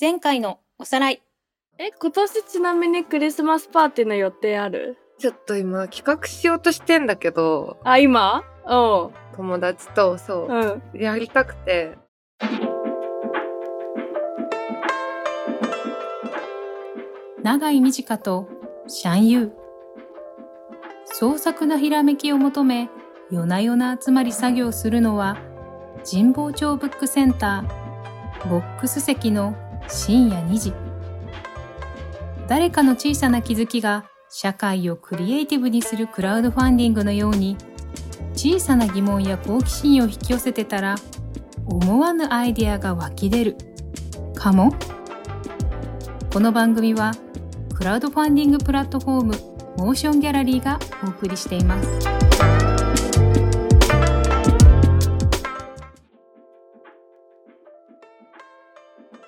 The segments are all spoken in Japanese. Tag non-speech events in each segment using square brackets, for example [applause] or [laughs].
前回のおさらい。え、今年ちなみにクリスマスパーティーの予定ある？ちょっと今企画しようとしてんだけど、あ、今？う友達とそう、ん。うん。やりたくて。長井美智香とシャンユー。創作なひらめきを求め、夜な夜な集まり作業するのは、神保町ブックセンター、ボックス席の深夜2時。誰かの小さな気づきが社会をクリエイティブにするクラウドファンディングのように、小さな疑問や好奇心を引き寄せてたら、思わぬアイデアが湧き出る。かも？この番組は、クラウドファンディングプラットフォーム MotionGallery がお送りしています。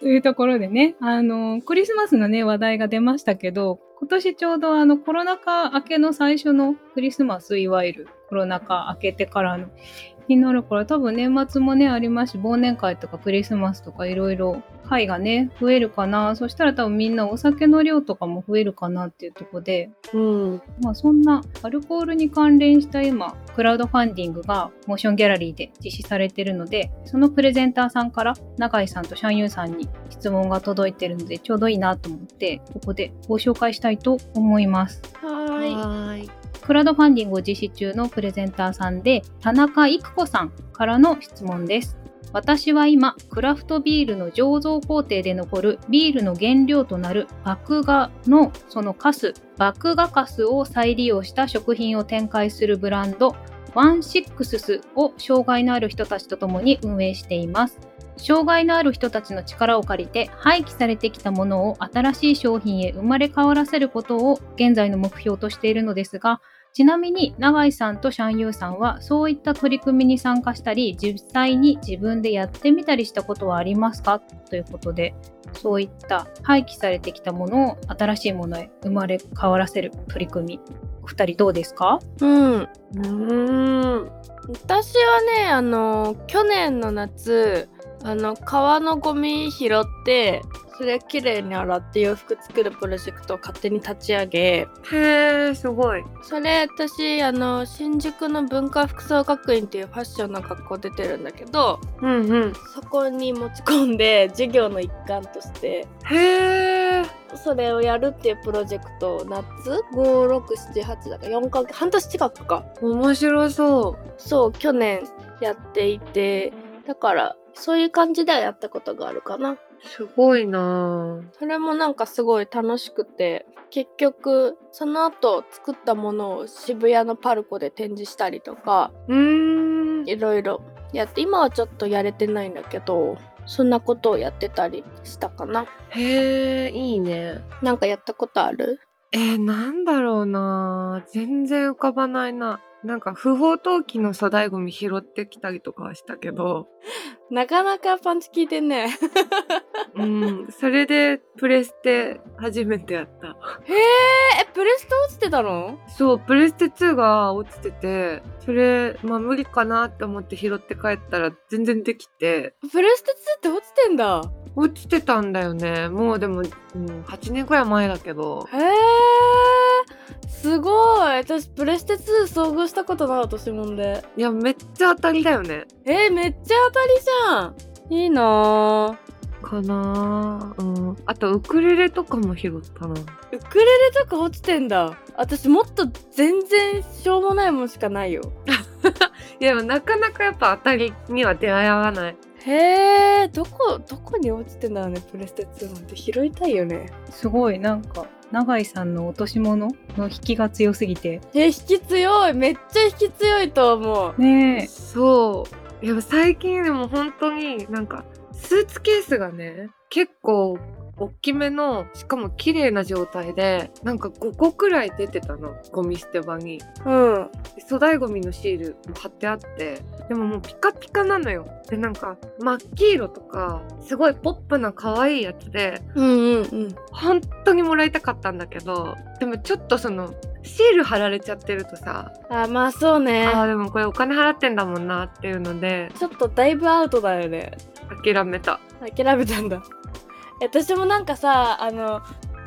というところでね、あの、クリスマスのね、話題が出ましたけど、今年ちょうどあのコロナ禍明けの最初のクリスマス、いわゆるコロナ禍明けてからのになるから多分年末もねありますし忘年会とかクリスマスとかいろいろ会がね増えるかなそしたら多分みんなお酒の量とかも増えるかなっていうところでうん。まあそんなアルコールに関連した今クラウドファンディングがモーションギャラリーで実施されているのでそのプレゼンターさんから永井さんとシャンユーさんに質問が届いてるのでちょうどいいなと思ってここでご紹介したいと思います。はーい。クラウドファンディングを実施中のプレゼンターさんで田中育子さんからの質問です。私は今、クラフトビールの醸造工程で残るビールの原料となる麦芽のそのカス、麦芽カスを再利用した食品を展開するブランド、ワンシックススを障害のある人たちと共に運営しています。障害のある人たちの力を借りて廃棄されてきたものを新しい商品へ生まれ変わらせることを現在の目標としているのですがちなみに永井さんとシャンユーさんはそういった取り組みに参加したり実際に自分でやってみたりしたことはありますか？ということでそういった廃棄されてきたものを新しいものへ生まれ変わらせる取り組みお二人どうですか？うん。うん。私はね、あの、去年の夏、あの、川のゴミ拾って、それきれいに洗って洋服作るプロジェクトを勝手に立ち上げ、へえ、すごい。それ私、あの、新宿の文化服装学院っていうファッションの学校出てるんだけど、うんうん。そこに持ち込んで、授業の一環として、へえ。それをやるっていうプロジェクトを夏 ?5,6,7,8 だから4ヶ月、半年近くか。面白そう。そう、去年やっていて、だから、そういう感じではやったことがあるかな。すごいなぁ。それもなんかすごい楽しくて、結局、その後作ったものを渋谷のパルコで展示したりとか、うーん。いろいろやって、今はちょっとやれてないんだけど、そんなことをやってたりしたかな。へえ、いいね。なんかやったことある？えー、なんだろうなぁ。全然浮かばないな。なんか不法投棄の粗大ゴミ拾ってきたりとかはしたけど、[laughs] なかなかパンチ効いてんね。うん、それでプレステ初めてやった。へえ、え、プレスト落ちてたの？そう、プレステ2が落ちてて、それ、まあ無理かなって思って拾って帰ったら全然できて、プレステ2って落ちてんだ。落ちてたんだよね。もうでも、うん、8年くらい前だけど。へえ、すごい。私、プレステ2遭遇したことない私もんで。いや、めっちゃ当たりだよね。えー、めっちゃ当たりじゃん。いいなぁ。かなぁ。うん。あと、ウクレレとかも拾ったな。ウクレレとか落ちてんだ。私もっと全然しょうもないもんしかないよ。[laughs] いや、でもなかなかやっぱ当たりには出会わない。へえ、どこ、どこに落ちてんだろうね、プレステ2なんて拾いたいよね。すごいなんか永井さんの落とし物の引きが強すぎてえ、引き強い。めっちゃ引き強いと思う。ねえそう。いや、最近でも本当になんか、スーツケースがね、結構、大きめの、しかも綺麗な状態で、なんか5個くらい出てたの。ゴミ捨て場に。うん。で粗大ゴミのシールも貼ってあって、でももうピカピカなのよ。で、なんか、真っ黄色とか、すごいポップな可愛いやつで、うんうんうん。本当にもらいたかったんだけど、でもちょっとその、シール貼られちゃってるとさ、あ、まあそうね。ああ、でもこれお金払ってんだもんなっていうので、ちょっとだいぶアウトだよね。諦めた。諦めたんだ。私もなんかさあの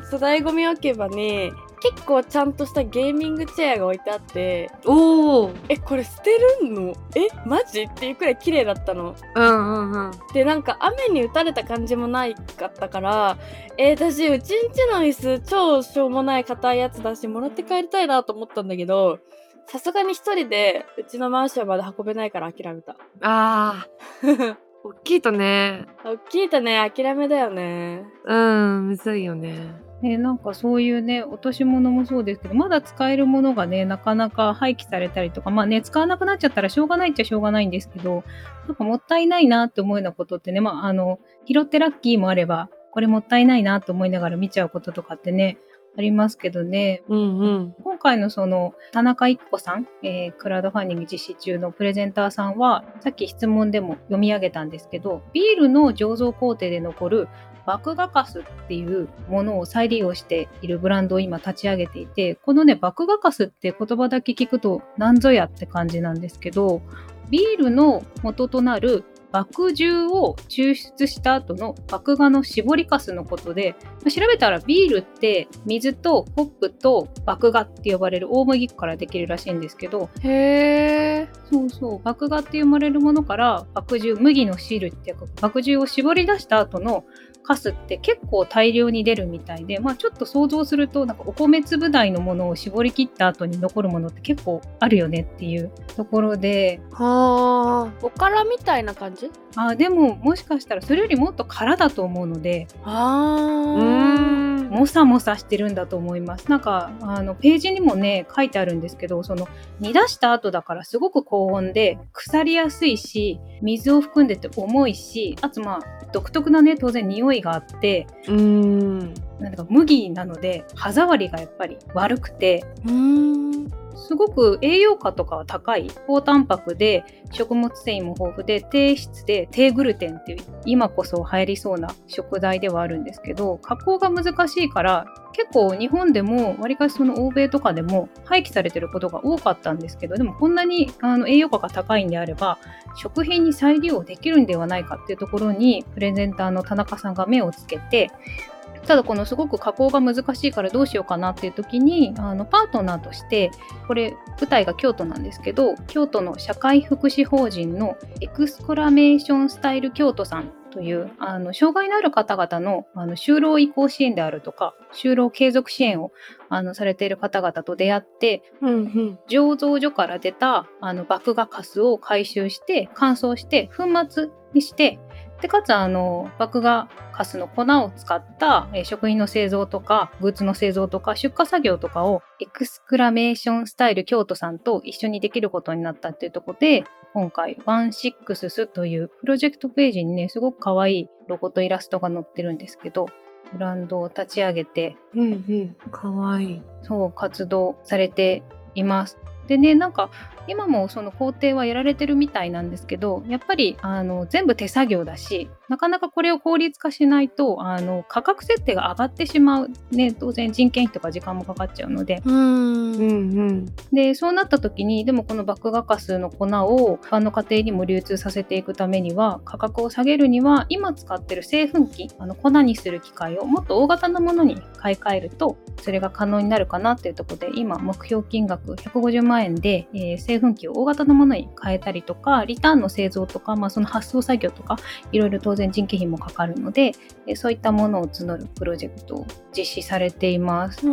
粗大ゴミ置き場に結構ちゃんとしたゲーミングチェアが置いてあっておおえこれ捨てるの？えマジっていうくらい綺麗だったの。うんうんうん。でなんか雨に打たれた感じもないかったからえー私うちんちの椅子超しょうもない硬いやつだしもらって帰りたいなと思ったんだけどさすがに一人でうちのマンションまで運べないから諦めた。あー [laughs] 大きいとね。大きいとね諦めだよね。うんむずいよね。ね、なんかそういうね落とし物もそうですけどまだ使えるものがねなかなか廃棄されたりとかまあね使わなくなっちゃったらしょうがないっちゃしょうがないんですけどなんかもったいないなって思うようなことってねまああの拾ってラッキーもあればこれもったいないなと思いながら見ちゃうこととかってねありますけどね。うんうん。今回のその田中育子さん、えークラウドファンディング実施中のプレゼンターさんはさっき質問でも読み上げたんですけどビールの醸造工程で残る麦芽カスっていうものを再利用しているブランドを今立ち上げていてこのね麦芽カスって言葉だけ聞くと何ぞやって感じなんですけどビールの元となる麦汁を抽出した後の麦芽の搾りかすのことでまあ調べたらビールって水とホップと麦芽って呼ばれる大麦からできるらしいんですけどへえそうそう。麦芽って読まれるものから麦汁麦の汁っていうか麦汁を絞り出した後のカスって結構大量に出るみたいで、まあ、ちょっと想像するとなんかお米粒大のものを絞り切った後に残るものって結構あるよねっていうところで。はおからみたいな感じ？あでももしかしたらそれよりもっと空だと思うので。あ。うあーんもさもさしてるんだと思います。なんかあのページにもね書いてあるんですけどその煮出した後だからすごく高温で腐りやすいし水を含んでて重いしあとまあ独特なね当然匂いがあってうーんなんだか麦なので歯触りがやっぱり悪くてうーんすごく栄養価とかは高い高タンパクで食物繊維も豊富で低質で低グルテンっていう今こそ流行りそうな食材ではあるんですけど加工が難しいから結構日本でもわりかしその欧米とかでも廃棄されてることが多かったんですけどでもこんなにあの栄養価が高いんであれば食品に再利用できるんではないかっていうところにプレゼンターの田中さんが目をつけてただこのすごく加工が難しいからどうしようかなっていう時にあのパートナーとしてこれ舞台が京都なんですけど京都の社会福祉法人のエクスクラメーションスタイル京都さんというあの障害のある方々のあの就労移行支援であるとか就労継続支援をあのされている方々と出会ってうんうん。醸造所から出たあの麦芽カスを回収して乾燥して粉末にしてでかつあの麦芽カスの粉を使った、えー食品の製造とかグッズの製造とか出荷作業とかをエクスクラメーションスタイル京都さんと一緒にできることになったっていうところで今回ワンシックススというプロジェクトページにねすごく可愛いロゴとイラストが載ってるんですけどブランドを立ち上げてうんうんかわいいそう活動されています。でねなんか今もその工程はやられてるみたいなんですけどやっぱりあの全部手作業だしなかなかこれを効率化しないとあの価格設定が上がってしまう、ね、当然人件費とか時間もかかっちゃうので。うーん。うんうん。でそうなった時にでもこの麦芽カスの粉を一般の家庭にも流通させていくためには価格を下げるには今使ってる製粉機あの粉にする機械をもっと大型のものに買い替えるとそれが可能になるかなっていうところで今目標金額150万円で、えー製粉機を大型のものに変えたりとかリターンの製造とか、まあ、その発送作業とかいろいろ当然人件費もかかるので、えーそういったものを募るプロジェクトを実施されています。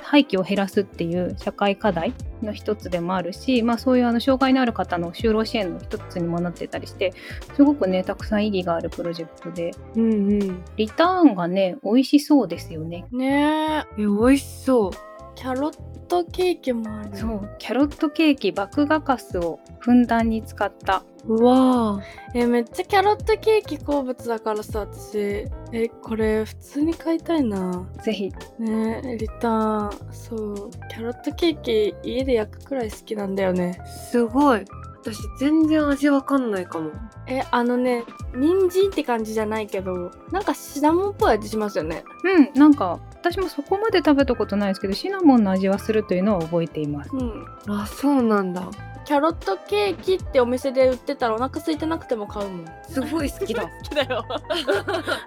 廃棄を減らすっていう社会課題の一つでもあるし、まあ、そういうあの障害のある方の就労支援の一つにもなってたりしてすごくねたくさん意義があるプロジェクトで。うんうん。リターンがね美味しそうですよね。ねえ。え美味しそうキャロットケーキもある。そうキャロットケーキ麦芽カスをふんだんに使った。うわえめっちゃキャロットケーキ好物だからさ私。えこれ普通に買いたいな。ぜひ。ねリターン。そう。キャロットケーキ家で焼くくらい好きなんだよね。すごい私全然味わかんないかも。えあのね人参って感じじゃないけどなんかシナモンっぽい味しますよね。うんなんか私もそこまで食べたことないですけどシナモンの味はするというのは覚えています。うん。あそうなんだ。キャロットケーキってお店で売ってたらお腹空いてなくても買うもん。すごい好きだ。[laughs] 好きだよ。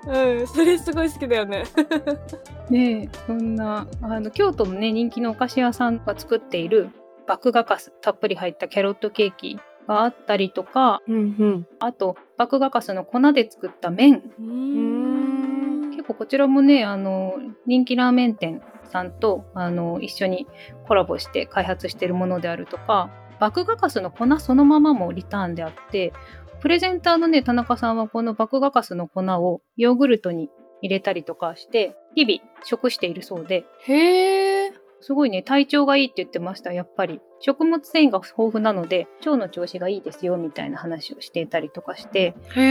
うんそれすごい好きだよね。[laughs] ねえそんなあの京都のね人気のお菓子屋さんが作っている麦芽かすたっぷり入ったキャロットケーキがあったりとかうんうん。あと麦芽かすの粉で作った麺。結構こちらもねあの人気ラーメン店さんとあの一緒にコラボして開発しているものであるとか麦芽かすの粉そのままもリターンであってプレゼンターのね田中さんはこの麦芽かすの粉をヨーグルトに入れたりとかして日々食しているそうで。へえすごいね体調がいいって言ってましたやっぱり。食物繊維が豊富なので腸の調子がいいですよみたいな話をしていたりとかして。へ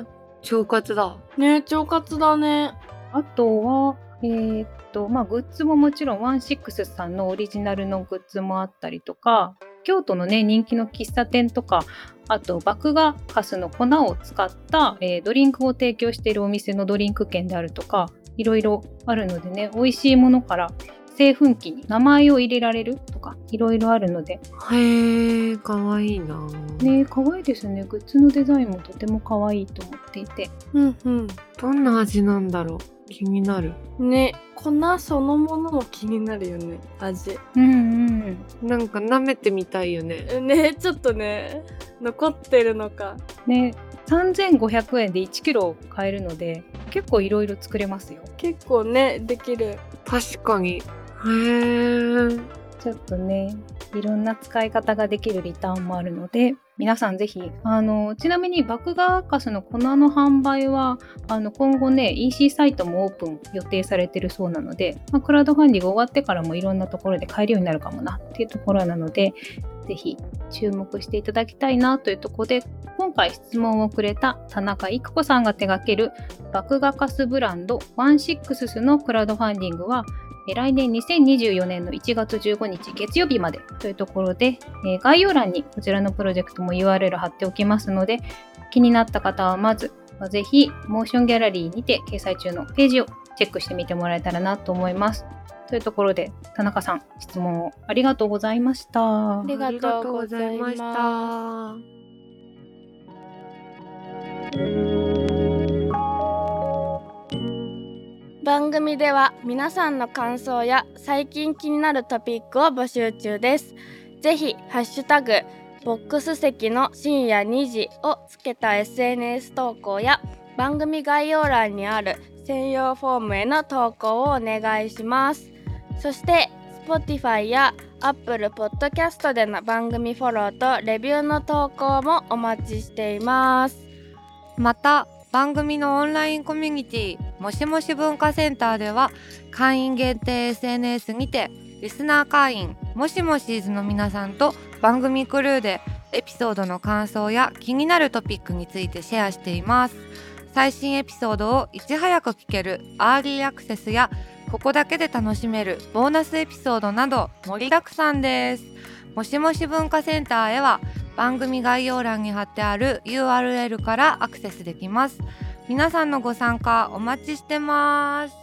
え腸活だ。ね腸活だね。あとは、えーっと、まあ、グッズももちろん、ワンシックスさんのオリジナルのグッズもあったりとか、京都のね、人気の喫茶店とか、あと、麦芽かすの粉を使った、えードリンクを提供しているお店のドリンク券であるとか、いろいろあるのでね、美味しいものから、製粉機に名前を入れられるとか、いろいろあるので、へえかわいいな。ね、可愛いですね。グッズのデザインもとても可愛いと思っていて。うんうん。どんな味なんだろう。気になる。ね粉そのものも気になるよね。味。うんうん。なんか舐めてみたいよね。ねちょっとね。残ってるのか。ね、3500円で1キロ買えるので結構いろいろ作れますよ。結構ねできる。確かにへえちょっとねいろんな使い方ができるリターンもあるので皆さんぜひあのちなみに麦芽かすの粉の販売はあの今後ね EC サイトもオープン予定されてるそうなので、まあ、クラウドファンディング終わってからもいろんなところで買えるようになるかもなっていうところなのでぜひ注目していただきたいなというところで今回質問をくれた田中育子さんが手掛ける麦芽かすブランドワンシックスのクラウドファンディングは来年2024年の1月15日月曜日までというところで、えー概要欄にこちらのプロジェクトも URL 貼っておきますので気になった方はまずまあぜひモーションギャラリーにて掲載中のページをチェックしてみてもらえたらなと思います。というところで田中さん質問をありがとうございました。ありがとうございましありがとうございました番組では皆さんの感想や最近気になるトピックを募集中です。ぜひハッシュタグボックス席の深夜2時をつけた SNS 投稿や番組概要欄にある専用フォームへの投稿をお願いします。そして Spotify や Apple Podcast での番組フォローとレビューの投稿もお待ちしています。また番組のオンラインコミュニティもしもし文化センターでは会員限定 SNS にてリスナー会員もしもしーずの皆さんと番組クルーでエピソードの感想や気になるトピックについてシェアしています。最新エピソードをいち早く聞けるアーリーアクセスやここだけで楽しめるボーナスエピソードなど盛りだくさんです。もしもし文化センターへは番組概要欄に貼ってある URL からアクセスできます。皆さんのご参加お待ちしてます。